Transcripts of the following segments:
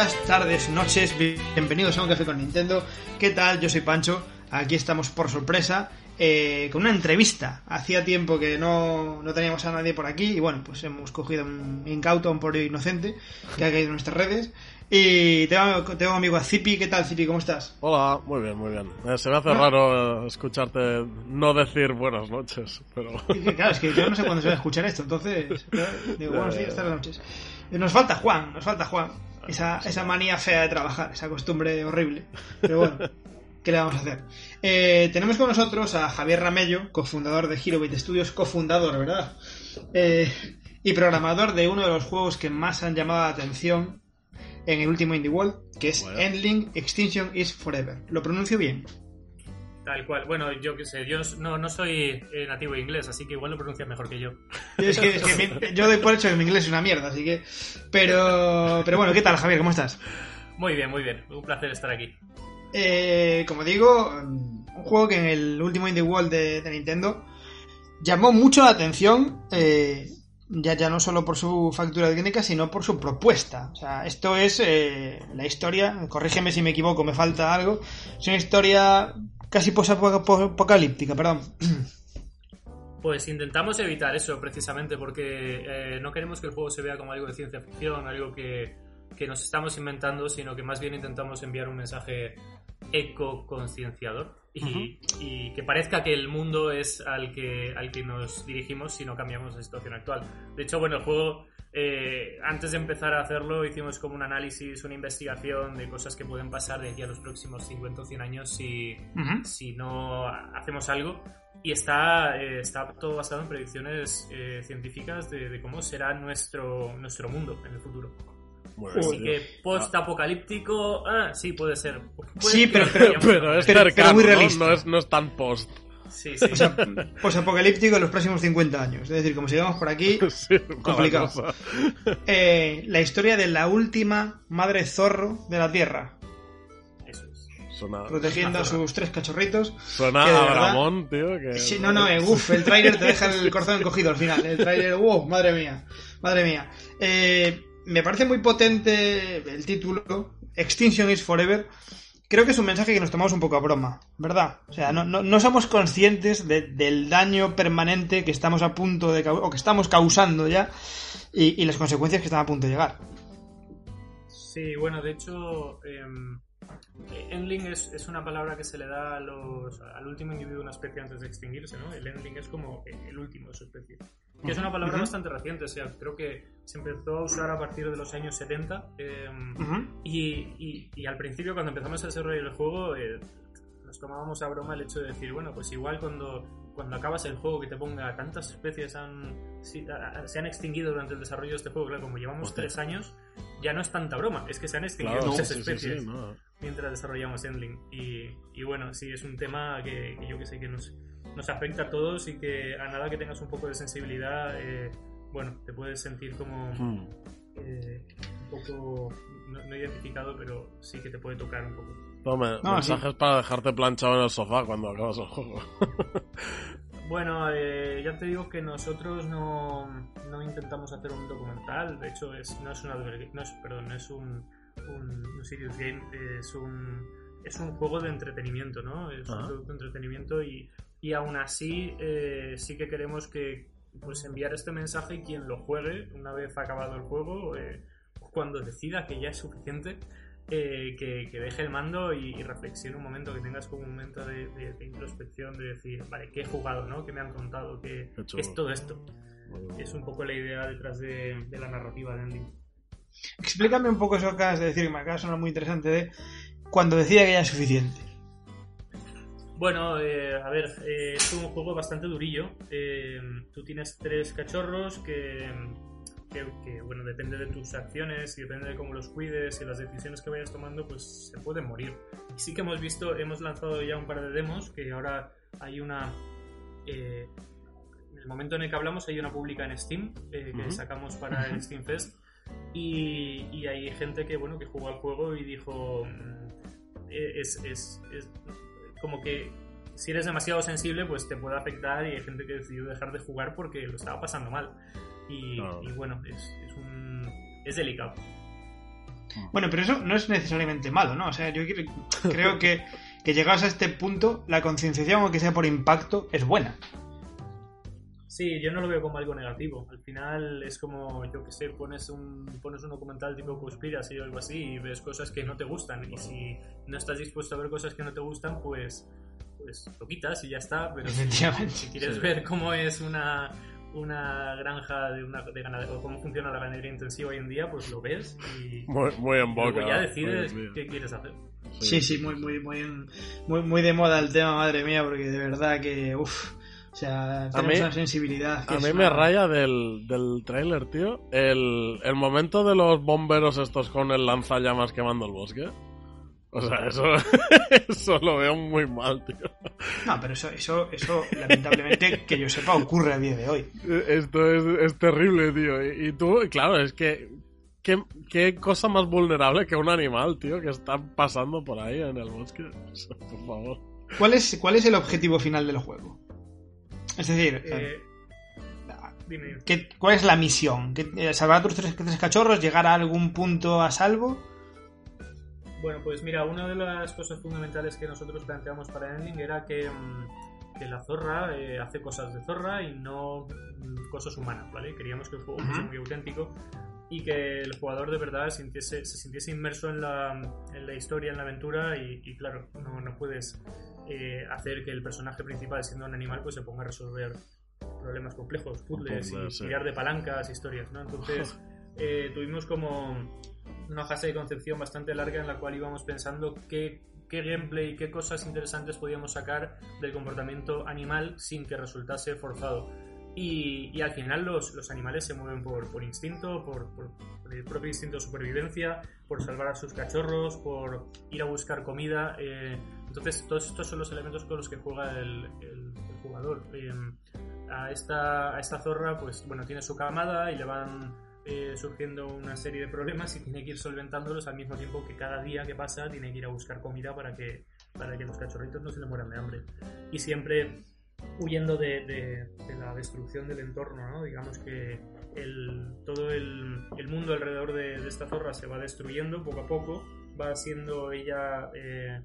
días, tardes, noches, bienvenidos a un café con Nintendo. ¿Qué tal? Yo soy Pancho, aquí estamos por sorpresa eh, con una entrevista. Hacía tiempo que no, no, teníamos a nadie por aquí y bueno, pues hemos cogido un incauto, un por inocente que ha caído en nuestras redes. Y tengo, tengo amigo a Zipi, ¿qué tal Zipi? ¿Cómo estás? Hola, muy bien, muy bien. Eh, se me hace raro eh, escucharte no decir buenas noches, pero... claro, es que yo no sé cuándo se va a escuchar esto, entonces digo buenos días, tardes, noches. Nos falta Juan, nos falta Juan. Esa, esa manía fea de trabajar, esa costumbre horrible. Pero bueno, ¿qué le vamos a hacer? Eh, tenemos con nosotros a Javier Ramello, cofundador de Herobit Studios, cofundador, ¿verdad? Eh, y programador de uno de los juegos que más han llamado la atención en el último Indie World, que es Endling Extinction is Forever. ¿Lo pronuncio bien? Tal cual. Bueno, yo qué sé, yo no, no soy eh, nativo de inglés, así que igual lo pronuncias mejor que yo. Es que, es que mi, yo doy por hecho que mi inglés es una mierda, así que... Pero, pero bueno, ¿qué tal, Javier? ¿Cómo estás? Muy bien, muy bien. Un placer estar aquí. Eh, como digo, un juego que en el último Indie World de, de Nintendo llamó mucho la atención, eh, ya, ya no solo por su factura técnica, sino por su propuesta. O sea, esto es eh, la historia, corrígeme si me equivoco, me falta algo, es una historia casi posapocalíptica, perdón. Pues intentamos evitar eso precisamente porque eh, no queremos que el juego se vea como algo de ciencia ficción, algo que, que nos estamos inventando, sino que más bien intentamos enviar un mensaje eco-concienciador y, y, que parezca que el mundo es al que, al que nos dirigimos si no cambiamos la situación actual. De hecho, bueno, el juego, eh, antes de empezar a hacerlo, hicimos como un análisis, una investigación de cosas que pueden pasar de aquí a los próximos 50 o 100 años si, si no hacemos algo. Y está, eh, está todo basado en predicciones eh, científicas de, de, cómo será nuestro, nuestro mundo en el futuro. Así que post-apocalíptico, ah, sí, puede ser. Puede sí, pero, pero, pero, es pero, cercano, muy ¿no? realista. No, es, no es tan post. Sí, sí. O sea, post-apocalíptico en los próximos 50 años. Es decir, como sigamos por aquí, Sí, complicado. Eh, la historia de la última madre zorro de la Tierra, Eso es. Suena, protegiendo a sus tres cachorritos. suena que a Ramón, tío. Que... Sí, no, no, eh, uff, el tráiler te deja el corazón encogido al final. El tráiler, wow, madre mía, madre mía. Eh, me parece muy potente el título, Extinction is Forever. Creo que es un mensaje que nos tomamos un poco a broma, ¿verdad? O sea, no, no, no somos conscientes de- del daño permanente que estamos a punto de o que estamos causando ya y, y las consecuencias que están a punto de llegar. Sí, bueno, de hecho, em, endling es, es una palabra que se le da a los, al último individuo de una especie antes de extinguirse, ¿no? El endling es como el último de su especie. Que es una palabra bastante reciente, o sea, creo que se empezó a usar a partir de los años 70. em, y, y- y al principio, cuando empezamos a desarrollar el juego, eh, tomábamos a broma el hecho de decir, bueno, pues igual cuando, cuando acabas el juego que te ponga tantas especies han, si- a- a- se han extinguido durante el desarrollo de este juego, claro, como llevamos Hostia. tres años, ya no es tanta broma, es que se han extinguido Claro, muchas sí, especies sí, no. mientras desarrollamos Endling. Y, y bueno, sí, es un tema que, que yo que sé que nos, nos afecta a todos y que a nada que tengas un poco de sensibilidad, eh, bueno, te puedes sentir como Hmm. eh, un poco, no, no identificado, pero sí que te puede tocar un poco. No, mensajes para dejarte planchado en el sofá cuando acabas el juego. Bueno, eh, ya te digo que nosotros no, no intentamos hacer un documental, de hecho es, no es una no es, perdón, no es un, un, un serious game, es un es un juego de entretenimiento, ¿no? Es un Ajá. producto de entretenimiento y, y aún así eh, sí que queremos que pues enviar este mensaje y quien lo juegue una vez acabado el juego, eh, cuando decida que ya es suficiente, eh, que, que deje el mando y, y reflexione un momento, que tengas como un momento de, de- de introspección, de decir, vale, ¿qué he jugado? ¿no? ¿Qué me han contado? ¿Qué, es todo esto? Es un poco la idea detrás de, de la narrativa de Ending. Explícame un poco eso que acabas de decir, que me acaba de sonar muy interesante, de cuando decía que ya es suficiente. Bueno, eh, a ver, eh, es un juego bastante durillo. Eh, tú tienes tres cachorros que, que, que, bueno, depende de tus acciones y depende de cómo los cuides y las decisiones que vayas tomando, pues se pueden morir. Sí que hemos visto, hemos lanzado ya un par de demos, que ahora hay una... eh, en el momento en el que hablamos hay una pública en Steam eh, que Ujú. sacamos para el Steam Fest y, y hay gente que bueno que jugó al juego y dijo mm, eh, es, es- es como que si eres demasiado sensible pues te puede afectar y hay gente que decidió dejar de jugar porque lo estaba pasando mal y, Claro. y bueno es, es un es delicado Bueno, pero eso no es necesariamente malo, ¿no? O sea, yo quiero- creo que, que llegados a este punto, la concienciación, aunque sea por impacto, es buena. Sí, yo no lo veo como algo negativo. Al final es como, yo que sé, pones un, pones un documental tipo Conspiracy o algo así y ves cosas que no te gustan. Y si no estás dispuesto a ver cosas que no te gustan, pues, pues lo quitas y ya está. Pero si, quieres Sí. ver cómo es una, una granja de, una, de ganado- o cómo funciona la ganadería intensiva hoy en día, pues lo ves y Muy, muy en boca. luego ya decides qué quieres hacer. Sí, sí, muy, muy, muy, en- muy, muy de moda el tema, madre mía, porque de verdad que, uff, o sea, tenemos mí- una sensibilidad. que A mí una- me raya del, del tráiler, tío, el, el momento de los bomberos estos con el lanzallamas quemando el bosque. O sea, eso, eso lo veo muy mal, tío. No, pero eso, eso, eso, lamentablemente, que yo sepa, ocurre a día de hoy. Esto es, es terrible, tío. Y, y tú, claro, es que... ¿qué, ¿Qué cosa más vulnerable que un animal, tío, que está pasando por ahí en el bosque? O sea, por favor. ¿Cuál es, ¿Cuál es el objetivo final del juego? Es decir, Eh, dime. ¿qué- ¿cuál es la misión? ¿Qué- eh, ¿Salvar a tus tres, tres cachorros? ¿Llegar a algún punto a salvo? Bueno, pues mira, una de las cosas fundamentales que nosotros planteamos para Ending era que, mm, que la zorra eh, hace cosas de zorra y no mm, cosas humanas, ¿vale? Queríamos que el juego fuese muy auténtico y que el jugador de verdad sintiese, se sintiese inmerso en la, en la historia, en la aventura y, y claro, no, no puedes eh, hacer que el personaje principal, siendo un animal, pues se ponga a resolver problemas complejos, puzzles y tirar de palancas, historias, ¿no? Entonces eh, tuvimos como una fase de concepción bastante larga en la cual íbamos pensando qué, qué gameplay, qué cosas interesantes podíamos sacar del comportamiento animal sin que resultase forzado. Y, y al final los, los animales se mueven por, por instinto, por, el propio instinto de supervivencia, por salvar a sus cachorros, por ir a buscar comida. eh, entonces todos estos son los elementos con los que juega el jugador. Eh, a, esta, a esta zorra, pues bueno, tiene su camada y le van eh, surgiendo una serie de problemas y tiene que ir solventándolos al mismo tiempo que cada día que pasa tiene que ir a buscar comida para que, para que los cachorritos no se le mueran de hambre. Y siempre huyendo de, de- la destrucción del entorno, ¿no? Digamos que el, todo el, el mundo alrededor de, de esta zorra se va destruyendo poco a poco, va siendo ella eh,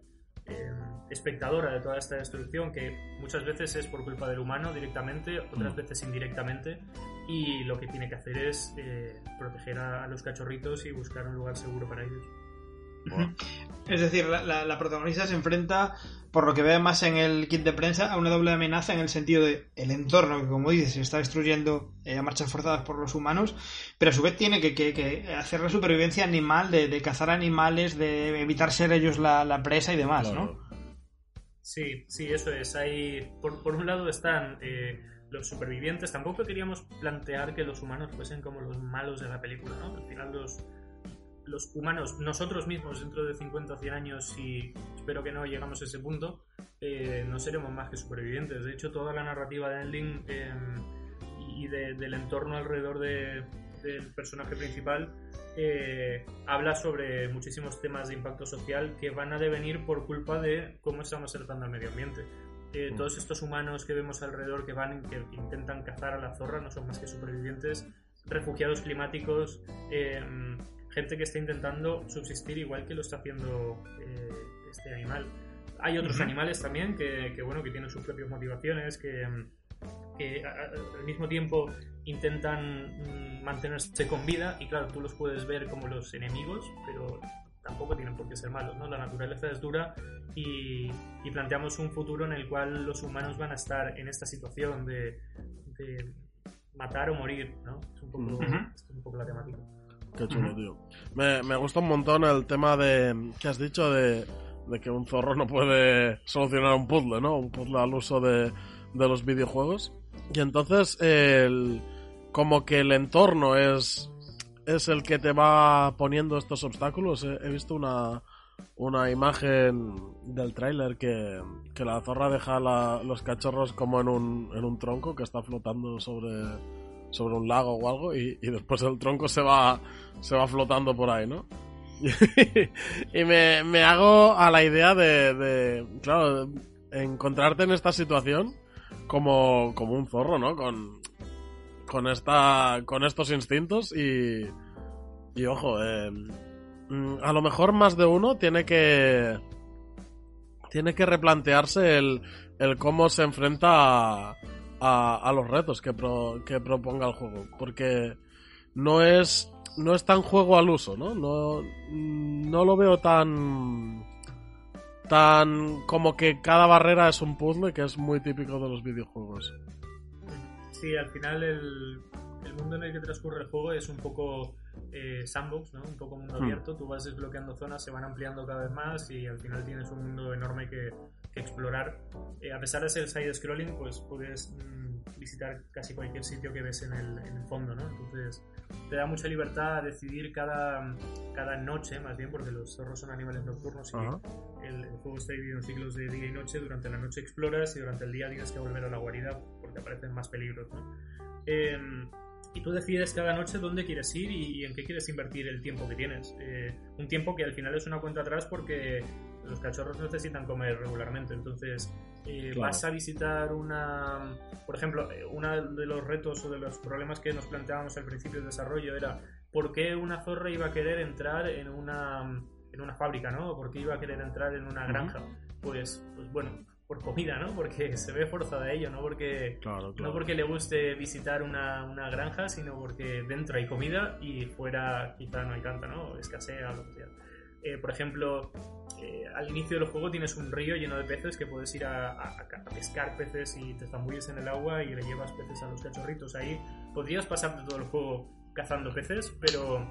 eh, espectadora de toda esta destrucción que muchas veces es por culpa del humano directamente, otras Mm. veces indirectamente, y lo que tiene que hacer es eh, proteger a, a los cachorritos y buscar un lugar seguro para ellos. Es decir, la, la- la protagonista se enfrenta, por lo que ve más en el kit de prensa, a una doble amenaza en el sentido de el entorno, que como dices, se está destruyendo eh, a marchas forzadas por los humanos, pero a su vez tiene que, hacer la supervivencia animal, de, cazar animales, de evitar ser ellos la, presa y demás, ¿no? Sí, sí, eso es. Hay, por, por un lado están eh, los supervivientes. Tampoco queríamos plantear que los humanos fuesen como los malos de la película, ¿no? Al final los, los humanos, nosotros mismos dentro de 50 o 100 años, y espero que no llegamos a ese punto, eh, no seremos más que supervivientes. De hecho, toda la narrativa de Endling eh, y de- del entorno alrededor de- del personaje principal eh, habla sobre muchísimos temas de impacto social que van a devenir por culpa de cómo estamos tratando al medio ambiente. Eh, Mm. Todos estos humanos que vemos alrededor que van que intentan cazar a la zorra no son más que supervivientes, refugiados climáticos, eh, gente que está intentando subsistir igual que lo está haciendo eh, este animal. Hay otros Ujú. animales también que, que, bueno que tienen sus propias motivaciones, que, que a- a- al mismo tiempo intentan mm, mantenerse con vida y claro, tú los puedes ver como los enemigos, pero tampoco tienen por qué ser malos, ¿no? La naturaleza es dura y, y planteamos un futuro en el cual los humanos van a estar en esta situación de, de matar o morir, ¿no? Es un poco, Ujú. es un poco la temática. Qué chulo, tío. Me, me gusta un montón el tema de que has dicho de, de que un zorro no puede solucionar un puzzle, ¿no? Un puzzle al uso de, de los videojuegos. Y entonces, el, como que el entorno es, es el que te va poniendo estos obstáculos. He, he visto una, una imagen del tráiler que, que la zorra deja la- los cachorros como en un, en un tronco que está flotando sobre, sobre un lago o algo y, y después el tronco se va, se va flotando por ahí, ¿no? y me, me hago a la idea de, claro, encontrarte en esta situación como, como un zorro, ¿no? Con, con, esta, con estos instintos y, y ojo, eh, mm, a lo mejor más de uno tiene que tiene que replantearse el, el cómo se enfrenta a, a, a los retos que, pro- que proponga el juego. Porque no es, no es tan juego al uso, ¿no? No, no lo veo tan. tan. como que cada barrera es un puzzle, que es muy típico de los videojuegos. Sí, al final el, el mundo en el que transcurre el juego es un poco eh, sandbox, ¿no? Un poco mundo Hmm. abierto. Tú vas desbloqueando zonas, se van ampliando cada vez más y al final tienes un mundo enorme que explorar. Eh, a pesar de ser side-scrolling, pues puedes mm, visitar casi cualquier sitio que ves en el, en el fondo, ¿no? Entonces te da mucha libertad a decidir cada, cada noche, más bien, porque los zorros son animales nocturnos y Ajá. el, el juego está dividido en ciclos de día y noche. Durante la noche exploras y durante el día tienes que volver a la guarida porque aparecen más peligros. ¿no? Eh, y tú decides cada noche dónde quieres ir y, y en qué quieres invertir el tiempo que tienes. Eh, un tiempo que al final es una cuenta atrás porque los cachorros necesitan comer regularmente. Entonces, eh, Claro. vas a visitar una. Por ejemplo, eh, uno de los retos o de los problemas que nos planteábamos al principio del desarrollo era por qué una zorra iba a querer entrar en una, en una fábrica, ¿no? ¿O por qué iba a querer entrar en una granja? Pues, pues bueno, por comida, ¿no? Porque se ve forzada a ello, no porque Claro, no porque le guste visitar una, una granja, sino porque dentro hay comida y fuera quizá no hay tanta, ¿no? Escasea lo que sea. Eh, por ejemplo, eh, al inicio del juego tienes un río lleno de peces que puedes ir a, a- a pescar peces y te zambulles en el agua y le llevas peces a los cachorritos. Ahí podrías pasarte todo el juego cazando peces, pero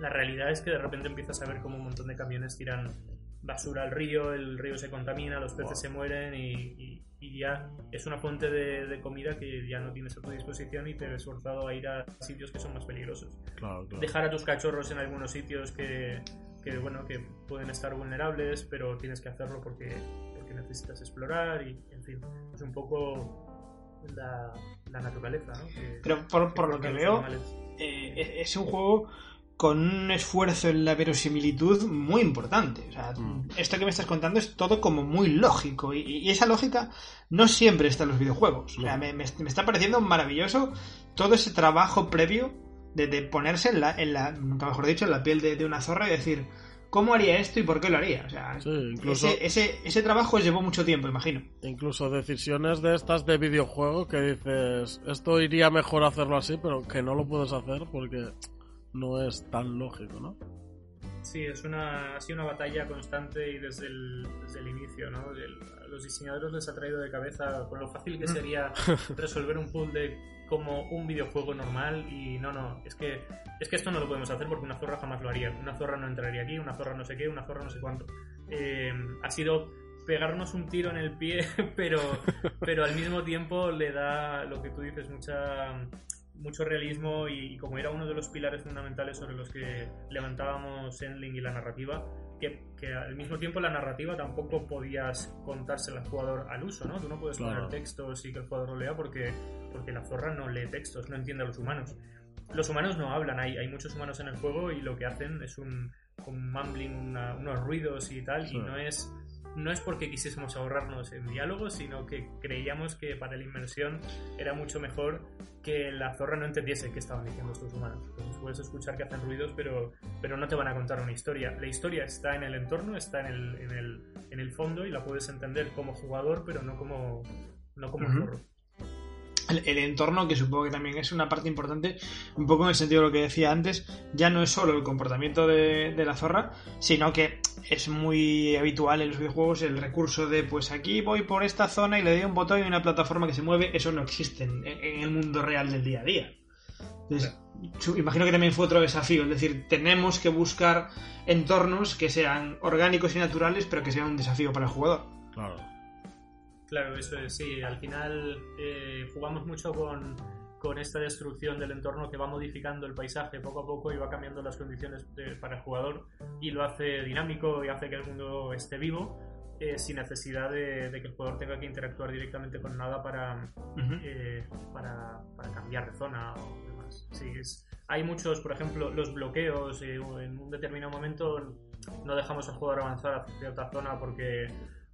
la realidad es que de repente empiezas a ver como un montón de camiones tiran basura al río, el río se contamina, los peces Wow. se mueren y, y- y ya es una fuente de, de comida que ya no tienes a tu disposición y te ves forzado a ir a sitios que son más peligrosos. claro, claro. Dejar a tus cachorros en algunos sitios que, que, bueno, que pueden estar vulnerables, pero tienes que hacerlo porque, porque necesitas explorar y, en fin, es un poco la, la naturaleza, ¿no? Que- Pero por, por lo que veo, eh, es- es un juego con un esfuerzo en la verosimilitud muy importante. O sea, Mm. esto que me estás contando es todo como muy lógico. Y, y esa lógica no siempre está en los videojuegos. O sea, me- me está pareciendo maravilloso todo ese trabajo previo de, de ponerse en la, en la, nunca mejor dicho, en la piel de, de una zorra y decir, ¿cómo haría esto y por qué lo haría? O sea, Sí, incluso, ese, ese, ese trabajo llevó mucho tiempo, imagino. incluso decisiones de estas de videojuego que dices, esto iría mejor hacerlo así, pero que no lo puedes hacer porque no es tan lógico, ¿no? Sí, es una, ha sido una batalla constante y desde el, desde el inicio, ¿no? El- a los diseñadores les ha traído de cabeza con lo fácil que Mm. sería resolver un puzzle como un videojuego normal y no, no, es que, es que esto no lo podemos hacer porque una zorra jamás lo haría. Una zorra no entraría aquí, una zorra no sé qué, una zorra no sé cuánto. Eh, ha sido pegarnos un tiro en el pie, pero, pero al mismo tiempo le da lo que tú dices, mucha mucho realismo y, y como era uno de los pilares fundamentales sobre los que levantábamos Endling y la narrativa, que, que al mismo tiempo la narrativa tampoco podías contársela al jugador al uso, ¿no? Tú no puedes Claro. poner textos y que el jugador lo lea porque, porque la zorra no lee textos, no entiende a los humanos. Los humanos no hablan, hay, hay muchos humanos en el juego y lo que hacen es un, un mumbling, una- unos ruidos y tal, Sí. y no es, no es porque quisiésemos ahorrarnos en diálogos, sino que creíamos que para la inmersión era mucho mejor que la zorra no entendiese qué estaban diciendo estos humanos. Entonces puedes escuchar que hacen ruidos, pero, pero no te van a contar una historia. La historia está en el entorno, está en el, en el, en el fondo y la puedes entender como jugador, pero no como, no como Ujú. zorro. El, entorno, que supongo que también es una parte importante, un poco en el sentido de lo que decía antes, ya no es solo el comportamiento de, la zorra, sino que es muy habitual en los videojuegos el recurso de, pues aquí voy por esta zona y le doy un botón y una plataforma que se mueve, eso no existe en, en el mundo real del día a día. Entonces, imagino que también fue otro desafío, es decir, tenemos que buscar entornos que sean orgánicos y naturales, pero que sean un desafío para el jugador. Claro. Claro, eso es, sí. Al final eh, jugamos mucho con, con esta destrucción del entorno que va modificando el paisaje poco a poco y va cambiando las condiciones de- para el jugador y lo hace dinámico y hace que el mundo esté vivo eh, sin necesidad de, de que el jugador tenga que interactuar directamente con nada para, eh, para, para cambiar de zona o demás. Sí, es, hay muchos, por ejemplo, los bloqueos. eh, en un determinado momento no dejamos al jugador avanzar hacia cierta zona porque,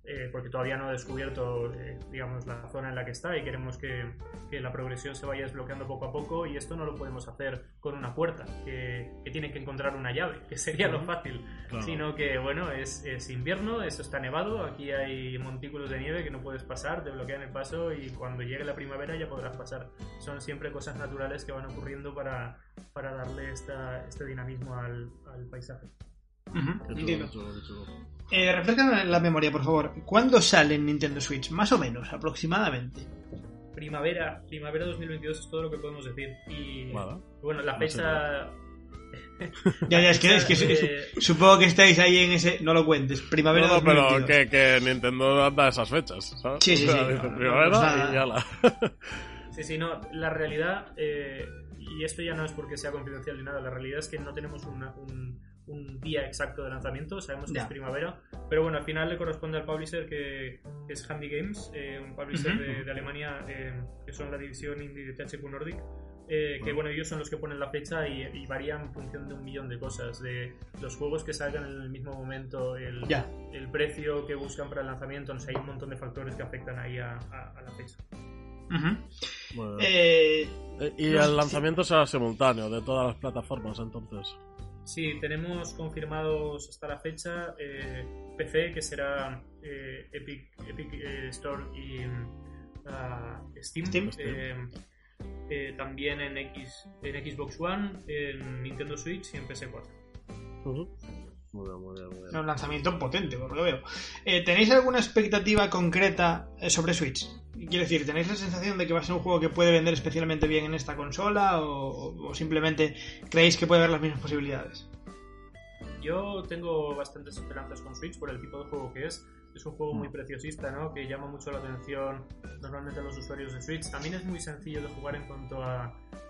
eh, porque todavía no ha descubierto, eh, digamos, la zona en la que está y queremos que, que, la progresión se vaya desbloqueando poco a poco y esto no lo podemos hacer con una puerta, que, que tiene que encontrar una llave, que sería lo fácil, claro. sino que, bueno, es, es, invierno, esto está nevado, aquí hay montículos de nieve que no puedes pasar, te bloquean el paso y cuando llegue la primavera ya podrás pasar. Son siempre cosas naturales que van ocurriendo para, para darle esta, este dinamismo al, al paisaje. Uh -huh. Eh, refrescan la memoria, por favor. ¿Cuándo sale en Nintendo Switch? Más o menos, aproximadamente. Primavera, primavera 2022 es todo lo que podemos decir. Y vale. bueno, la fecha. ya, ya, es que, es que eh... supongo que estáis ahí en ese. No lo cuentes. Primavera no, no, 2022. pero que, que Nintendo da esas fechas. ¿sabes? Sí, sí, sí. O sea, dice primavera no, y ya la. sí, sí, no. La realidad. Eh, y esto ya no es porque sea confidencial ni nada. La realidad es que no tenemos una, un un día exacto de lanzamiento, sabemos que es primavera, pero bueno, al final le corresponde al publisher que, es Handy Games, eh, un publisher de, de Alemania que, que son la división indie de THQ Nordic. eh, que bueno, ellos son los que ponen la fecha y, y varían en función de un millón de cosas, de los juegos que salgan en el mismo momento, el, el precio que buscan para el lanzamiento, no sé, hay un montón de factores que afectan ahí a, a- a la fecha. Bueno. Eh, Eh, y el lanzamiento será simultáneo de todas las plataformas, entonces. Sí, tenemos confirmados hasta la fecha eh, PC, que será eh, Epic, Epic eh, Store y mm, ah, Steam. Steam. También en, X, en Xbox One, en Nintendo Switch y en PS4. Ujú. Muy bien, muy bien, muy bien. un lanzamiento potente, por lo que veo. Eh, ¿Tenéis alguna expectativa concreta eh, sobre Switch? Quiero decir, ¿tenéis la sensación de que va a ser un juego que puede vender especialmente bien en esta consola o, o simplemente creéis que puede haber las mismas posibilidades? Yo tengo bastantes esperanzas con Switch por el tipo de juego que es. Es un juego muy Mm. preciosista, ¿no? Que llama mucho la atención normalmente a los usuarios de Switch. También es muy sencillo de jugar en cuanto a,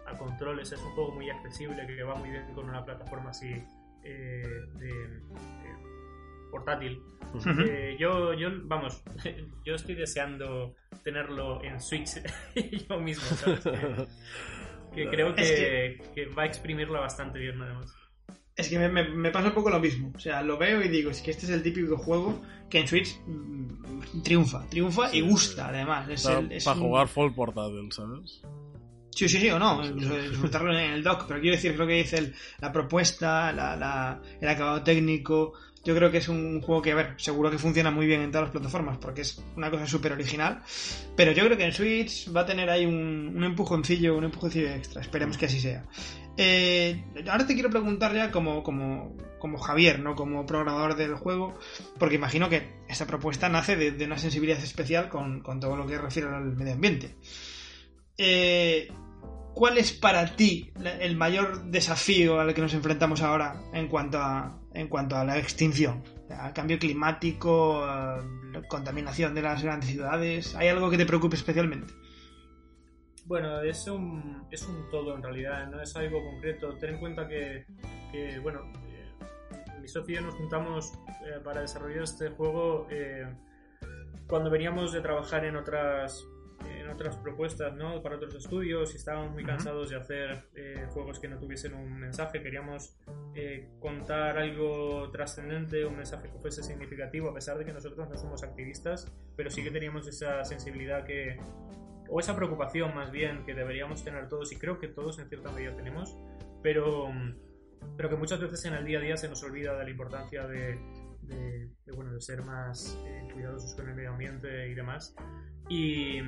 a controles. Es un juego muy accesible que va muy bien con una plataforma así eh, de, de portátil. Eh, yo, yo, vamos, yo estoy deseando tenerlo en Switch yo mismo, ¿sabes? Que, que creo que, Es que va a exprimirla bastante bien, además. Es que me, me- me pasa un poco lo mismo. O sea, lo veo y digo, es que este es el típico juego que en Switch mm, triunfa. Triunfa Sí, y gusta, sí. además. Es Para, el- es para un- jugar full portátil, ¿sabes? Sí, sí, sí, o no, disfrutarlo en el dock, pero quiero decir, creo que dice el- la propuesta, la, la- el acabado técnico. Yo creo que es un juego que, a ver, seguro que funciona muy bien en todas las plataformas, porque es una cosa súper original. Pero yo creo que en Switch va a tener ahí un, un empujoncillo, un empujoncillo extra. Esperemos que así sea. Eh, ahora te quiero preguntar ya como, como, como Javier, ¿no? Como programador del juego, porque imagino que esta propuesta nace de, de una sensibilidad especial con, con todo lo que refiere al medio ambiente. Eh, ¿Cuál es para ti el mayor desafío al que nos enfrentamos ahora en cuanto a, en cuanto a la extinción? Al cambio climático, a la contaminación de las grandes ciudades. ¿Hay algo que te preocupe especialmente? Bueno, es un, es un todo en realidad, no es algo concreto. Ten en cuenta que, que, bueno, eh, mi socio y yo nos juntamos eh, para desarrollar este juego eh, cuando veníamos de trabajar en otras en otras propuestas, ¿no? Para otros estudios y estábamos muy Ujú. cansados de hacer eh, juegos que no tuviesen un mensaje. Queríamos eh, contar algo trascendente, un mensaje que fuese significativo, a pesar de que nosotros no somos activistas, pero sí que teníamos esa sensibilidad que, o esa preocupación más bien que deberíamos tener todos y creo que todos en cierta medida tenemos, pero, pero que muchas veces en el día a día se nos olvida de la importancia de, de- de, bueno, de ser más eh, cuidadosos con el medio ambiente y demás. Y,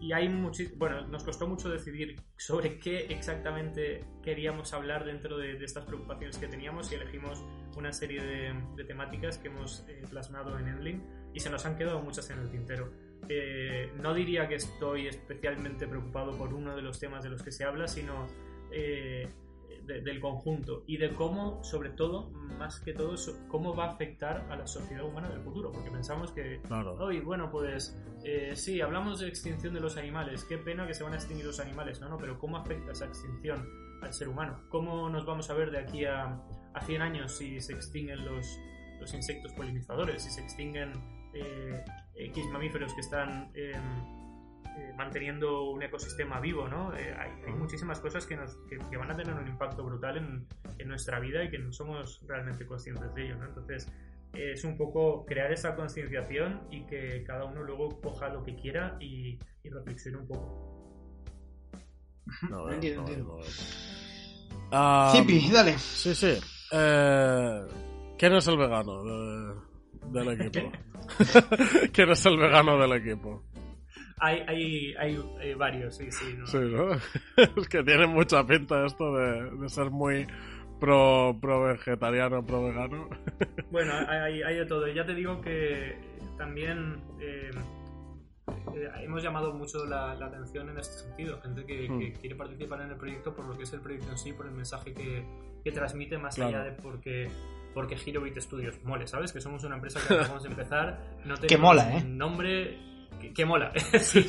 y hay bueno, nos costó mucho decidir sobre qué exactamente queríamos hablar dentro de, de estas preocupaciones que teníamos y elegimos una serie de, de temáticas que hemos eh, plasmado en Endling y se nos han quedado muchas en el tintero. Eh, no diría que estoy especialmente preocupado por uno de los temas de los que se habla, sino eh, de- del conjunto y de cómo, sobre todo, más que todo, cómo va a afectar a la sociedad humana del futuro, porque pensamos que Claro. Hoy, bueno, pues eh, sí, hablamos de extinción de los animales. Qué pena que se van a extinguir los animales, ¿no? no pero ¿cómo afecta esa extinción al ser humano? ¿Cómo nos vamos a ver de aquí a, a 100 años si se extinguen los, los insectos polinizadores, si se extinguen eh, X mamíferos que están eh, eh, manteniendo un ecosistema vivo, ¿no? Eh, hay, hay muchísimas cosas que, nos, que, que van a tener un impacto brutal en, en nuestra vida y que no somos realmente conscientes de ello, ¿no? Entonces, es un poco crear esa concienciación y que cada uno luego coja lo que quiera y, y reflexione un poco. No, no, Entiendo, no, entiendo. no. Zipi, dale. Sí, sí. Eh, ¿Quién es el vegano de- del equipo? ¿Quién es el vegano del equipo? Hay, hay, hay, eh, varios, sí, sí. ¿no? Sí, ¿no? es que tiene mucha pinta esto de, de ser muy pro, pro vegetariano, pro vegano. Bueno, hay, hay de todo. Ya te digo que también eh, eh, hemos llamado mucho la, la atención en este sentido. Gente que, Hmm. que quiere participar en el proyecto por lo que es el proyecto en sí, por el mensaje que, que transmite, más Claro. allá de porque porque Herobit Studios mole, ¿sabes? Que somos una empresa que acabamos de empezar. No Que tenemos mola, ¿eh? nombre que, que mola. Sí.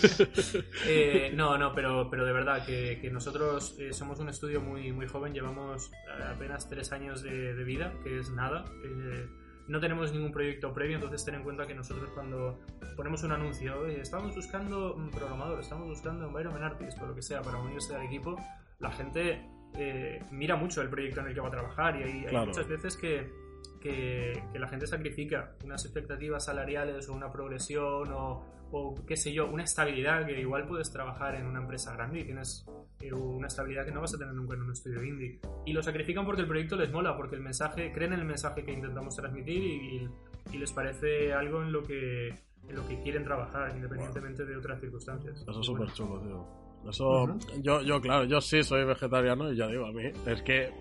Eh, no, no, pero, pero de verdad que, que nosotros eh, somos un estudio muy, muy joven, llevamos apenas tres años de, de vida, que es nada. Eh, no tenemos ningún proyecto previo, entonces ten en cuenta que nosotros cuando ponemos un anuncio, "Oye, estamos buscando un programador, estamos buscando un environment artist o lo que sea para unirse al equipo, la gente eh, mira mucho el proyecto en el que va a trabajar y hay, hay muchas veces que, que, que la gente sacrifica unas expectativas salariales o una progresión o, o qué sé yo, una estabilidad que igual puedes trabajar en una empresa grande y tienes eh, una estabilidad que no vas a tener nunca en un estudio indie. Y lo sacrifican porque el proyecto les mola, porque el mensaje, creen en el mensaje que intentamos transmitir y, y les parece algo en lo que en lo que quieren trabajar, independientemente de otras circunstancias. Eso es súper chulo, tío. Eso, yo, yo, claro, yo sí soy vegetariano y ya digo, a mí es que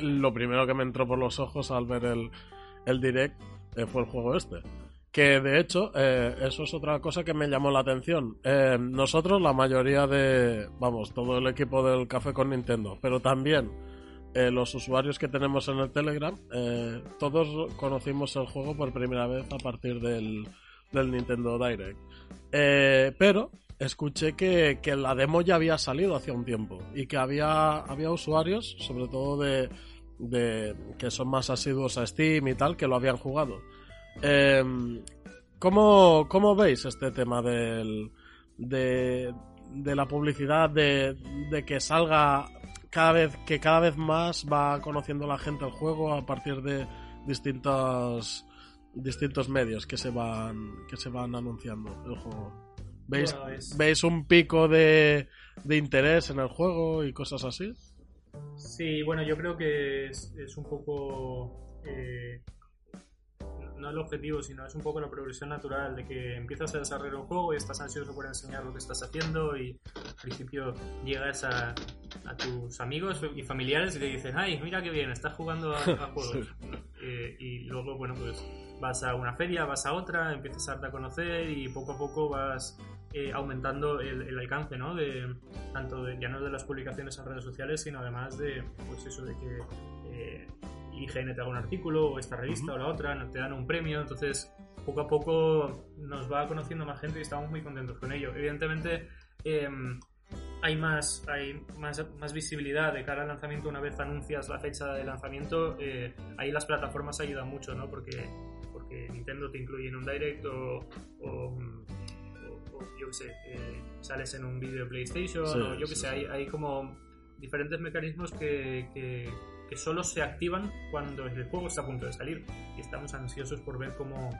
lo primero que me entró por los ojos al ver el, el direct eh, fue el juego este. Que de hecho, eh, eso es otra cosa que me llamó la atención. Eh, nosotros, la mayoría de, vamos, todo el equipo del Café con Nintendo, pero también eh, los usuarios que tenemos en el Telegram, todos conocimos el juego por primera vez a partir del, del Nintendo Direct. Eh, pero escuché que, que la demo ya había salido hace un tiempo y que había, había usuarios, sobre todo de, de que son más asiduos a Steam y tal, que lo habían jugado. Eh, ¿cómo, cómo veis este tema del, de, de la publicidad, de, de que salga cada vez, que cada vez más va conociendo la gente el juego a partir de distintos distintos medios que se van que se van anunciando el juego. ¿Veis, Bueno, es- ¿veis un pico de, de interés en el juego y cosas así? Sí, bueno, yo creo que es, es un poco. eh, no el objetivo, sino es un poco la progresión natural de que empiezas a desarrollar un juego y estás ansioso por enseñar lo que estás haciendo y al principio llegas a, a tus amigos y familiares y te dicen, ay, mira qué bien, estás jugando a, a juegos. Eh, y luego, bueno, pues vas a una feria, vas a otra, empiezas a darte a conocer y poco a poco vas eh, aumentando el, el alcance, ¿no? De, tanto de, ya no de las publicaciones en redes sociales, sino además de, pues eso, de que eh, IGN te haga un artículo, o esta revista o la otra, te dan un premio, entonces poco a poco nos va conociendo más gente y estamos muy contentos con ello. Evidentemente, em, hay más hay más, más visibilidad de cara al lanzamiento una vez anuncias la fecha de lanzamiento eh, ahí las plataformas ayudan mucho no porque porque Nintendo te incluye en un direct o, o, o- o, yo qué sé eh, sales en un vídeo de PlayStation Sí, o yo qué sí, sé sí. hay, hay como diferentes mecanismos que, que, que solo se activan cuando el juego está a punto de salir. Y estamos ansiosos por ver cómo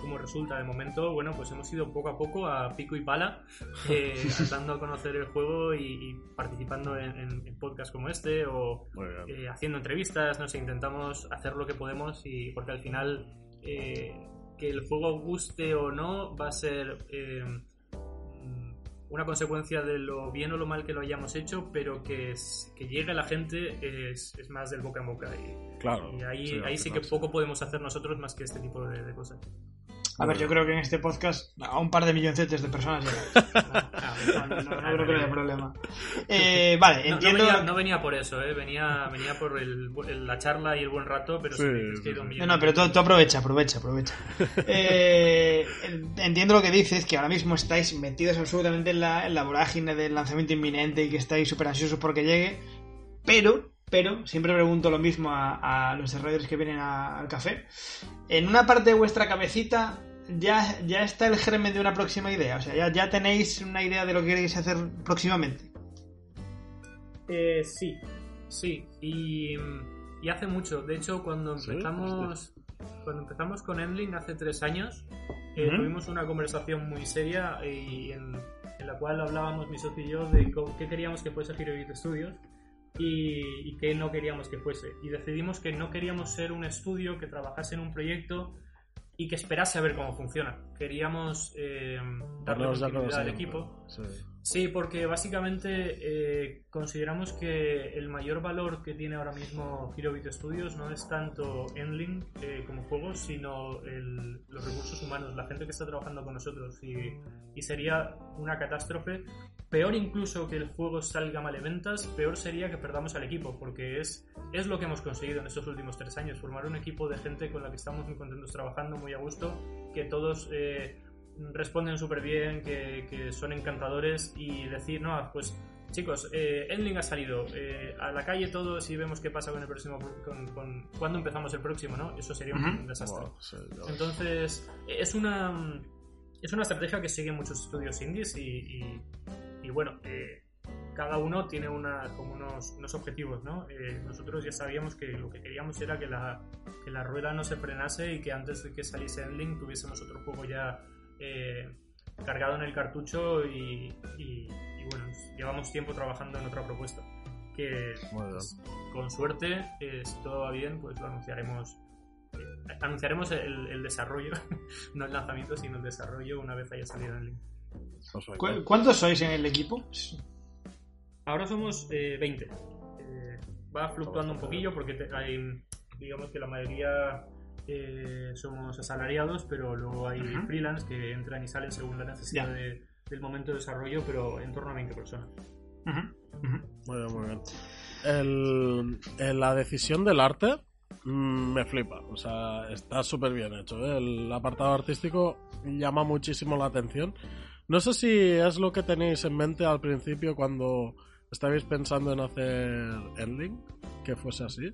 cómo resulta. De momento, bueno, pues hemos ido poco a poco a pico y pala, eh, dando a conocer el juego y, y participando en, en- en podcasts como este o eh, haciendo entrevistas, no sé, intentamos hacer lo que podemos y porque al final eh, que el juego guste o no va a ser eh, una consecuencia de lo bien o lo mal que lo hayamos hecho, pero que, es- que llegue a la gente es, es más del boca en boca y, Claro. y ahí, sí, ahí sí que poco podemos hacer nosotros más que este tipo de, de cosas. A ver, yo creo que en este podcast a un par de milloncetes de personas llegáis. No, no, no, no creo que haya problema. Eh, vale, entiendo. venía, no venía por eso, ¿eh? venía, venía por el- el- la charla y el buen rato, pero Sí, es que No, no, pero tú, tú aprovecha, aprovecha, aprovecha. Eh, entiendo lo que dices, que ahora mismo estáis metidos absolutamente en la, en la vorágine del lanzamiento inminente y que estáis súper ansiosos porque llegue, pero, pero, siempre pregunto lo mismo a, a los desarrolladores que vienen a- al café. En una parte de vuestra cabecita ya, ya está el germen de una próxima idea, o sea, ya, ya tenéis una idea de lo que queréis hacer próximamente. Eh, sí, sí, y, y hace mucho. De hecho, cuando ¿Sí? empezamos, cuando empezamos con Endling hace tres años, eh, tuvimos una conversación muy seria y en, en la cual hablábamos mi socio y yo de qué queríamos que fuese Hero Beat Studios y, y qué no queríamos que fuese. Y decidimos que no queríamos ser un estudio que trabajase en un proyecto y que esperase a ver cómo funciona. Queríamos eh, darle continuidad al equipo. Sí. Sí, porque básicamente eh, consideramos que el mayor valor que tiene ahora mismo Hero Beat Studios no es tanto Endling eh, como juego, sino el- los recursos humanos, la gente que está trabajando con nosotros. Y, y sería una catástrofe. Peor incluso que el juego salga mal en ventas, peor sería que perdamos al equipo, porque es, es lo que hemos conseguido en estos últimos tres años, formar un equipo de gente con la que estamos muy contentos trabajando, muy a gusto, que todos... eh, responden súper bien, que, que son encantadores y decir, no, pues chicos, eh, Endling ha salido, eh, a la calle todos y vemos qué pasa con el próximo, con, con cuándo empezamos el próximo, ¿no? Eso sería un desastre. Wow. Entonces, es una, es una estrategia que siguen muchos estudios indies y, y- y bueno, eh, cada uno tiene una, como unos, unos objetivos, ¿no? Eh, nosotros ya sabíamos que lo que queríamos era que la, que la rueda no se frenase y que antes de que saliese Endling tuviésemos otro juego ya eh, cargado en el cartucho y, y- y bueno, llevamos tiempo trabajando en otra propuesta que pues, con suerte, eh, si todo va bien, pues lo anunciaremos. anunciaremos el, el desarrollo, no el lanzamiento, sino el desarrollo una vez haya salido en link. Perfecto. ¿Cu- ¿Cuántos sois en el equipo? Ahora somos eh, 20. Eh, va fluctuando un poquillo porque te- hay, digamos que la mayoría eh, somos asalariados, pero luego hay Ujú. freelance que entran y salen según la necesidad de- del momento de desarrollo, pero en torno a 20 personas. Muy bien, muy bien. El, el- la decisión del arte mm, me flipa. O sea, está súper bien hecho. ¿eh? El apartado artístico llama muchísimo la atención. No sé si es lo que tenéis en mente al principio cuando estabais pensando en hacer Endling, que fuese así.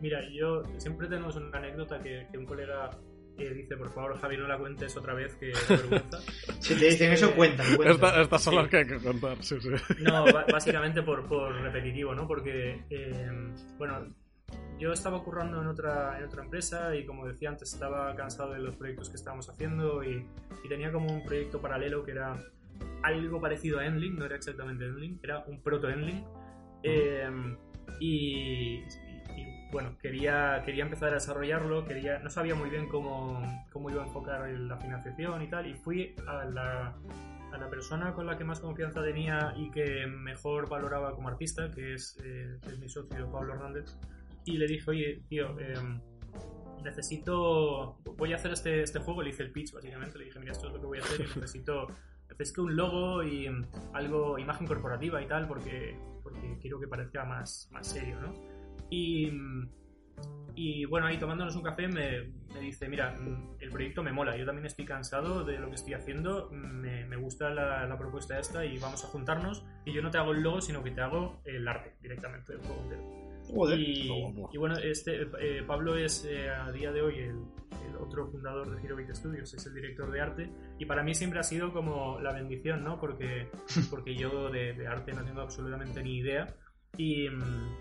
Mira, yo siempre tenemos una anécdota que, que un colega eh, dice, por favor, Javi, no la cuentes otra vez, que da vergüenza. Si te dicen eso, cuéntalo. cuéntalo. Esta- estas son Sí. las que hay que contar, sí, sí. No, básicamente por, por repetitivo, ¿no? Porque, eh, bueno, yo estaba currando en otra, en otra empresa y como decía antes, estaba cansado de los proyectos que estábamos haciendo y, y tenía como un proyecto paralelo que era algo parecido a Endling, no era exactamente Endling, era un proto-Endling. Eh, y, y- bueno, quería, quería empezar a desarrollarlo, quería, no sabía muy bien cómo, cómo iba a enfocar la financiación y tal, y fui a la, a la persona con la que más confianza tenía y que mejor valoraba como artista, que es, eh, es mi socio Pablo Hernández, y le dije, oye, tío, em, necesito, voy a hacer este, este juego, le hice el pitch básicamente, le dije, mira, esto es lo que voy a hacer necesito, necesito un logo y em, algo, imagen corporativa y tal, porque, porque quiero que parezca más, más serio, ¿no? Y, y bueno, ahí tomándonos un café me, me dice, mira, mm, el proyecto me mola, yo también estoy cansado de lo que estoy haciendo, me, me gusta la, la propuesta esta y vamos a juntarnos y yo no te hago el logo, sino que te hago el arte directamente del juego entero. Joder. Y, bueno, este, eh, Pablo es eh, a día de hoy el, el otro fundador de Hero Beat Studios, es el director de arte y para mí siempre ha sido como la bendición, ¿no? Porque, porque yo de, de arte no tengo absolutamente ni idea y, mm,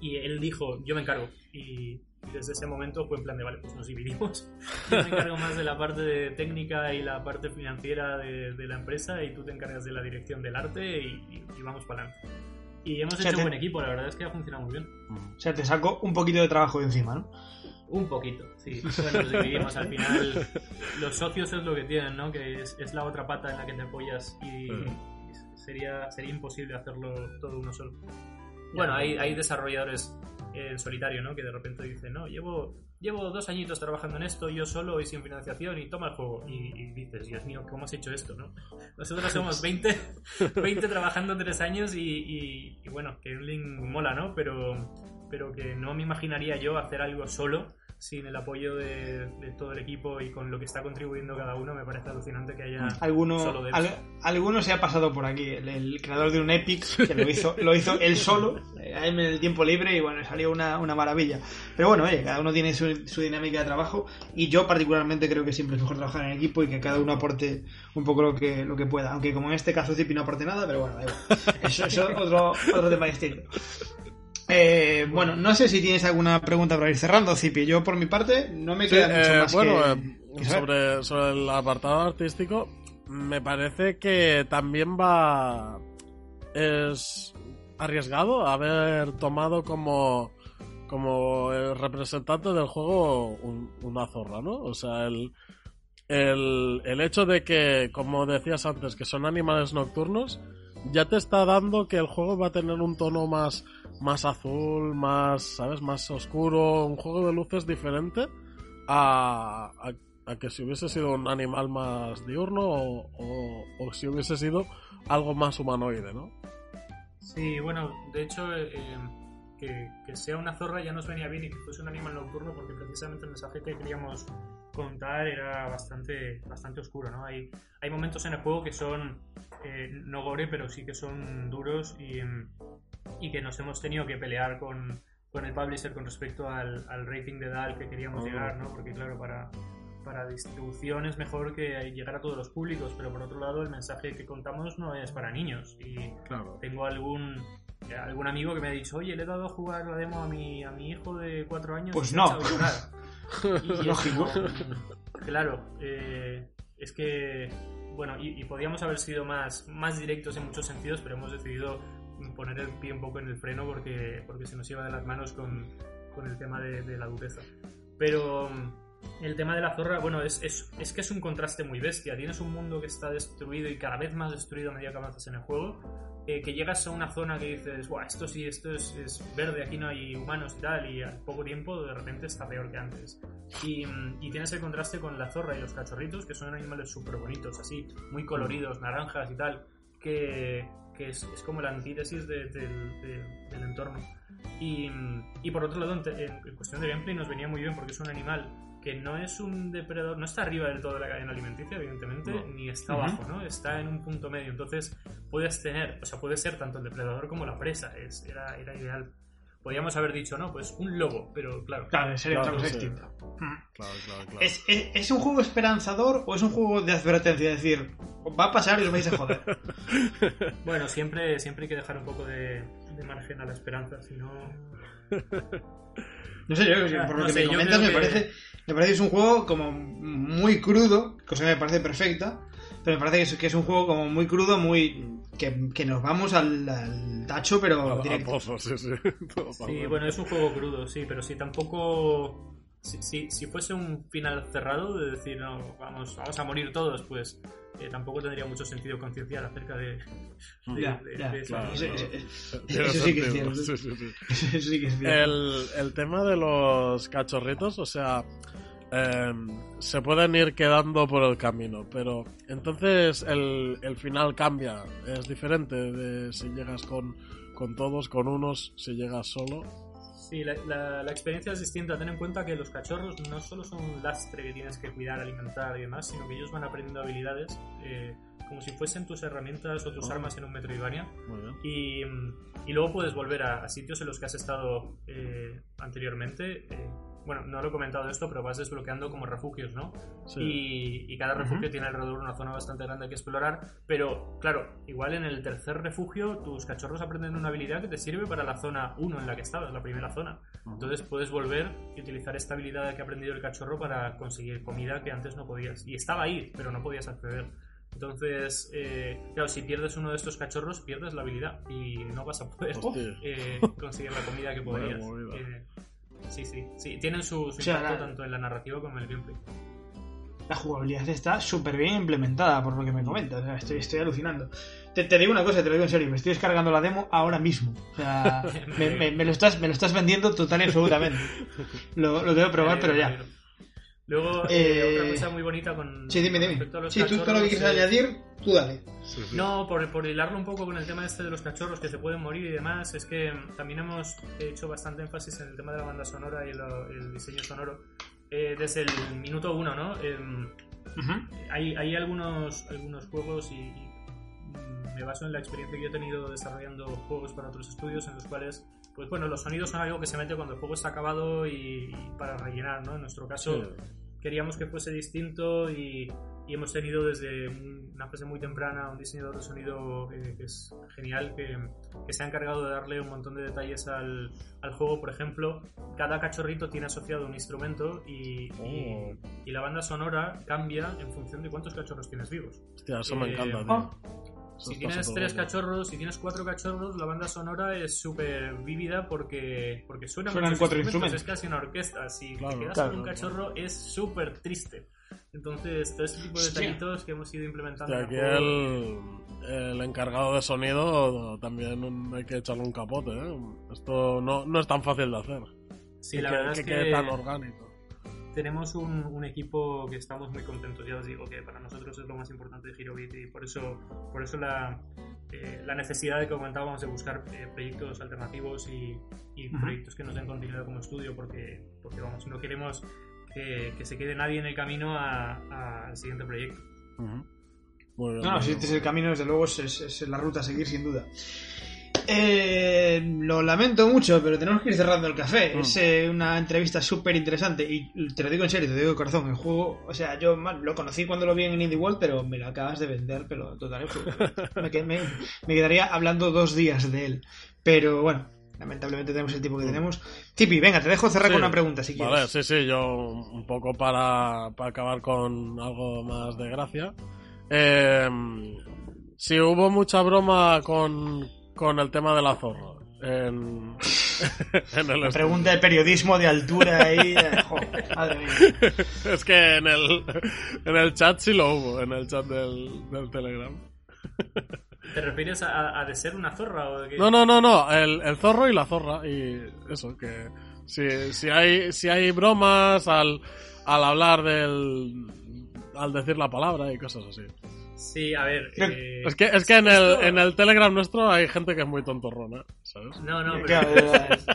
y él dijo, yo me encargo y y desde ese momento fue en plan de, vale, pues nos dividimos. Yo me encargo más de la parte de técnica y la parte financiera de, de la empresa y tú te encargas de la dirección del arte y, y- y vamos para adelante. Y hemos O sea, hecho te- un buen equipo, la verdad es que ha funcionado muy bien. O sea, te saco un poquito de trabajo de encima, ¿no? Un poquito, sí. Bueno, nos dividimos. Al final, los socios es lo que tienen, ¿no? Que es, es la otra pata en la que te apoyas y, Mm. y sería, sería imposible hacerlo todo uno solo. Bueno, hay, hay desarrolladores en solitario, ¿no? Que de repente dicen, no, llevo, llevo dos añitos trabajando en esto, yo solo y sin financiación, y toma el juego. Y, y dices, Dios mío, ¿cómo has hecho esto, no? Nosotros somos 20, 20 trabajando tres años y, y- y bueno, que un link mola, ¿no? Pero, pero que no me imaginaría yo hacer algo solo sin el apoyo de, de todo el equipo y con lo que está contribuyendo cada uno. Me parece alucinante que haya Alguno, solo de al- alguno se ha pasado por aquí, el, el creador de un Epic, que lo hizo, lo hizo él solo, en el tiempo libre, y bueno, salió una, una maravilla. Pero bueno, oye, cada uno tiene su, su dinámica de trabajo, y yo particularmente creo que siempre es mejor trabajar en equipo y que cada uno aporte un poco lo que, lo que pueda. Aunque como en este caso Zipi no aporte nada, pero bueno, da igual. Eso es otro, otro tema distinto. Eh, bueno, no sé si tienes alguna pregunta para ir cerrando, Cipi. Yo, por mi parte, no me Sí, queda mucho eh, más bueno, que- eh, sobre, sobre el apartado artístico, me parece que también va. Es arriesgado haber tomado como, como el representante del juego un- una zorra, ¿no? O sea, el, el, el hecho de que, como decías antes, que son animales nocturnos, ya te está dando que el juego va a tener un tono más, más azul, más, ¿sabes? Más oscuro, un juego de luces diferente a, a, a que si hubiese sido un animal más diurno o, o- o si hubiese sido algo más humanoide, ¿no? Sí, bueno, de hecho, eh, eh, que, que sea una zorra ya nos venía bien y que fuese un animal nocturno porque precisamente el mensaje que queríamos contar era bastante, bastante oscuro, ¿no? Hay, hay momentos en el juego que son, eh, no gore, pero sí que son duros y, mm, y que nos hemos tenido que pelear con, con el publisher con respecto al, al rating de DAL que queríamos Oh. llegar, ¿no? Porque claro, para, para distribución es mejor que llegar a todos los públicos, pero por otro lado el mensaje que contamos no es para niños y Claro. tengo algún eh, algún amigo que me ha dicho, oye, le he dado a jugar la demo a mi, a mi hijo de cuatro años. Pues no. echado a llorar". Y es Lógico. como, claro, eh, es que, bueno, y, y podíamos haber sido más, más directos en muchos sentidos, pero hemos decidido poner el pie un poco en el freno porque, porque se nos iba de las manos con, con el tema de, de la dureza. Pero el tema de la zorra, bueno, es, es, es que es un contraste muy bestia. Tienes un mundo que está destruido y cada vez más destruido a medida que avanzas en el juego. eh, que llegas a una zona que dices, Buah, esto sí, esto es, es verde, aquí no hay humanos y tal, y al poco tiempo de repente está peor que antes. Y, mm, y tienes el contraste con la zorra y los cachorritos, que son animales súper bonitos, así, muy coloridos, naranjas y tal, que, que es, es como la antítesis de- del- de- del entorno. Y, y por otro lado, en- en cuestión de gameplay nos venía muy bien porque es un animal que no es un depredador, no está arriba del todo de la cadena alimenticia, evidentemente, No. ni está abajo, ¿no? Está en un punto medio. Entonces, puedes tener, o sea, puede ser tanto el depredador como la presa. Es, era, era ideal. Podríamos haber dicho, no, pues un lobo, pero claro. Claro, sería Claro, otra cosa distinta. Claro, claro, claro. ¿Es, es, es un juego esperanzador o es un juego de advertencia? Es decir, va a pasar y lo vais a joder. Bueno, siempre, siempre hay que dejar un poco de, de margen a la esperanza, si no. No sé, yo, por lo No que sé, me comentas, me que- parece, me parece que es un juego como muy crudo, cosa que me parece perfecta, pero me parece que es, que es un juego como muy crudo, muy que, que nos vamos al, al tacho, pero directo. pozo, sí, sí. Sí, para- bueno, es un juego crudo, sí, pero si tampoco. Si, si, si fuese un final cerrado, de decir, no, vamos, vamos a morir todos, pues eh, tampoco tendría mucho sentido concienciar acerca de, eso. sí que es sentido, cierto. sí, sí, sí. eso sí que es cierto. El, el tema de los cachorritos, o sea, em, se pueden ir quedando por el camino, pero entonces el, el final cambia, es diferente de si llegas con, con todos, con unos, si llegas solo. Sí, la, la- la experiencia es distinta. Ten en cuenta que los cachorros no solo son un lastre que tienes que cuidar, alimentar y demás, sino que ellos van aprendiendo habilidades eh, como si fuesen tus herramientas o tus Oh. armas en un Metroidvania. Y, y luego puedes volver a, a sitios en los que has estado eh, anteriormente. eh, bueno, no lo he comentado esto, pero vas desbloqueando como refugios, ¿no? Sí. Y, y cada refugio tiene alrededor una zona bastante grande que explorar. Pero, claro, igual en el tercer refugio tus cachorros aprenden una habilidad que te sirve para la zona 1 en la que estabas, la primera zona. Entonces puedes volver y utilizar esta habilidad que ha aprendido el cachorro para conseguir comida que antes no podías. Y estaba ahí, pero no podías acceder. Entonces, eh, claro, si pierdes uno de estos cachorros, pierdes la habilidad y no vas a poder eh, conseguir la comida que podrías. Eh, sí, sí, sí. Tienen su, su O sea, impacto la- tanto en la narrativa como en el gameplay. La jugabilidad está súper bien implementada, por lo que me comentas. O sea, estoy, estoy alucinando. Te, te digo una cosa, te lo digo en serio. Me estoy descargando la demo ahora mismo. O sea, me, me- me lo, estás, me lo estás vendiendo total y absolutamente. Lo, lo debo probar, pero ya. Luego, Eh, eh, otra cosa muy bonita con. Sí, dime, con dime. respecto a los Sí, tú todo lo que cachorros, quieras eh, añadir, tú dale. Sí, sí. No, por, por hilarlo un poco con el tema este de los cachorros que se pueden morir y demás, es que también hemos hecho bastante énfasis en el tema de la banda sonora y lo- el diseño sonoro eh, desde el minuto uno, ¿no? Em, hay, hay algunos, algunos juegos y, y, me baso en la experiencia que yo he tenido desarrollando juegos para otros estudios en los cuales, pues bueno, los sonidos son algo que se mete cuando el juego está acabado y, y para rellenar, ¿no? En nuestro caso, Sí. queríamos que fuese distinto y, y hemos tenido desde una fase muy temprana un diseñador de sonido eh, que es genial, que, que, se ha encargado de darle un montón de detalles al, al, juego. Por ejemplo, cada cachorrito tiene asociado un instrumento y, oh. y, y, la banda sonora cambia en función de cuántos cachorros tienes vivos. Hostia, eso me encanta, tío. Si tienes tres cachorros, si tienes cuatro cachorros, la banda sonora es súper vívida porque, porque suena Suenan cuatro instrumentos. Es casi una orquesta. Si claro, te quedas claro, con un cachorro, es súper triste. Entonces, todo ese tipo de detallitos que hemos ido implementando. Hostia, aquí el, el, encargado de sonido también hay que echarle un capote. ¿eh? Esto no, no es tan fácil de hacer. Sí, que, la verdad que es quede tan orgánico tenemos un, un, equipo que estamos muy contentos. Ya os digo que para nosotros es lo más importante de Girobit y por eso, por eso la, eh, la necesidad de que comentábamos de buscar eh, proyectos alternativos y, y uh -huh. proyectos que nos den continuidad como estudio, porque, porque vamos, no queremos que, que se quede nadie en el camino al siguiente proyecto. Uh -huh. Bien, no, no, si este es el camino, desde luego es, es, es la ruta a seguir sin duda. Eh, lo lamento mucho, pero tenemos que ir cerrando el café. Mm. Es eh, una entrevista súper interesante y te lo digo en serio, te digo de corazón. El juego, o sea, yo man, lo conocí cuando lo vi en Indie World, pero me lo acabas de vender, pero total. me, me, me, quedaría hablando dos días de él. Pero bueno, lamentablemente tenemos el tipo que tenemos. Tipi, venga, te dejo cerrar Sí. con una pregunta si quieres. Vale, sí, sí, yo un poco para, para acabar con algo más de gracia. Eh, si hubo mucha broma con, con el tema de la zorra. En, en el pregunta de periodismo de altura ahí. eh, joder, madre mía. es que en el, en el chat sí lo hubo, en el chat del, del Telegram. ¿Te refieres a, a, de ser una zorra o de que... No, no, no, no, el, el zorro y la zorra. Y eso, que si, si, hay, si hay bromas al, al hablar del. al decir la palabra y cosas así. Sí, a ver. Eh, Es que, es que en, el, en el Telegram nuestro hay gente que es muy tontorrona, ¿sabes? No, no, pero es,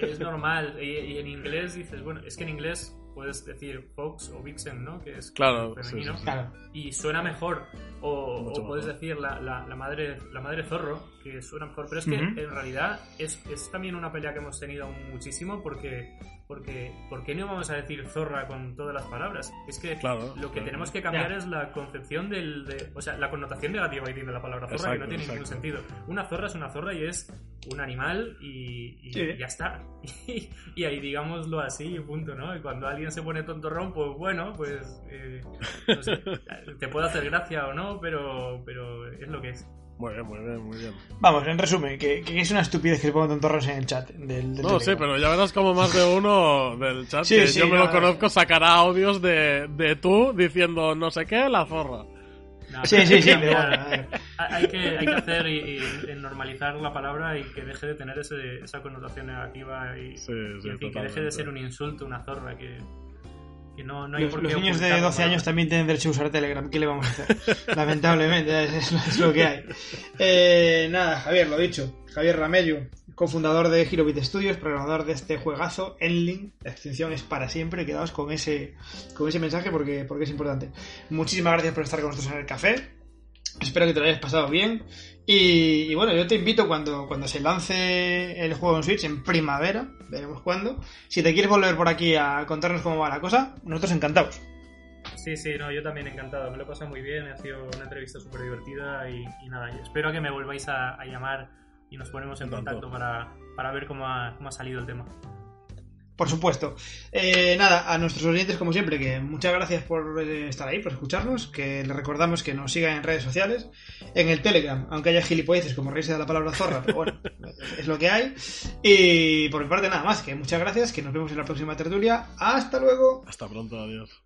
es normal. Y, y en inglés dices, bueno, es que en inglés puedes decir Fox o Vixen, ¿no? Que es Claro, femenino. sí, sí. Claro. Y suena mejor. O, o puedes mejor. decir la, la, la madre la madre zorro, que suena mejor. Pero es que en realidad es, es también una pelea que hemos tenido muchísimo porque, porque ¿por qué no vamos a decir zorra con todas las palabras? Es que Claro, lo que claro. tenemos que cambiar es la concepción del... De, o sea, la connotación negativa que tiene la palabra zorra, que no Exacto, tiene ningún sentido. Una zorra es una zorra y es un animal y, y Sí. ya está. Y, y ahí digámoslo así y punto, ¿no? Y cuando alguien se pone tontorrón, pues bueno, pues eh, no sé, te puede hacer gracia o no, pero, pero es lo que es. Muy bien, muy bien, muy bien. Vamos, en resumen, que, que es una estupidez que se pongan tontorros en el chat del, del No, sí, pero ya verás como más de uno del chat, Sí, que sí, yo me no, lo conozco, sacará audios de, de tú diciendo no sé qué, la zorra. No, Sí, sí, sí, mira, ver. hay, que, hay que hacer y, y normalizar la palabra y que deje de tener ese, esa connotación negativa y, Sí, y, sí, en fin, que deje de ser un insulto, una zorra, que, que no, no hay Los, por los niños de ocultar la 12 años también tienen derecho a usar Telegram. ¿Qué le vamos a hacer? Lamentablemente, es, es lo- que hay. Eh, nada, Javier, lo dicho. Javier Ramello, cofundador de Girobit Studios, programador de este juegazo, Enlink. La extinción es para siempre. Quedaos con ese, con ese mensaje porque, porque es importante. Muchísimas gracias por estar con nosotros en el café. Espero que te lo hayas pasado bien. Y, y bueno, yo te invito cuando, cuando se lance el juego en Switch en primavera, veremos cuándo. Si te quieres volver por aquí a contarnos cómo va la cosa, nosotros encantados. Sí, sí, no, yo también encantado. Me lo he pasado muy bien, ha sido una entrevista súper divertida y, y nada, espero que me volváis a, a llamar y nos ponemos en contacto para, para ver cómo ha, cómo ha salido el tema. Por supuesto. Eh, nada, a nuestros oyentes, como siempre, que muchas gracias por eh, estar ahí, por escucharnos, que les recordamos que nos sigan en redes sociales, en el Telegram, aunque haya gilipolleces como reírse de la palabra zorra, pero bueno, es lo que hay. Y por mi parte nada más, que muchas gracias, que nos vemos en la próxima tertulia. Hasta luego. Hasta pronto, adiós.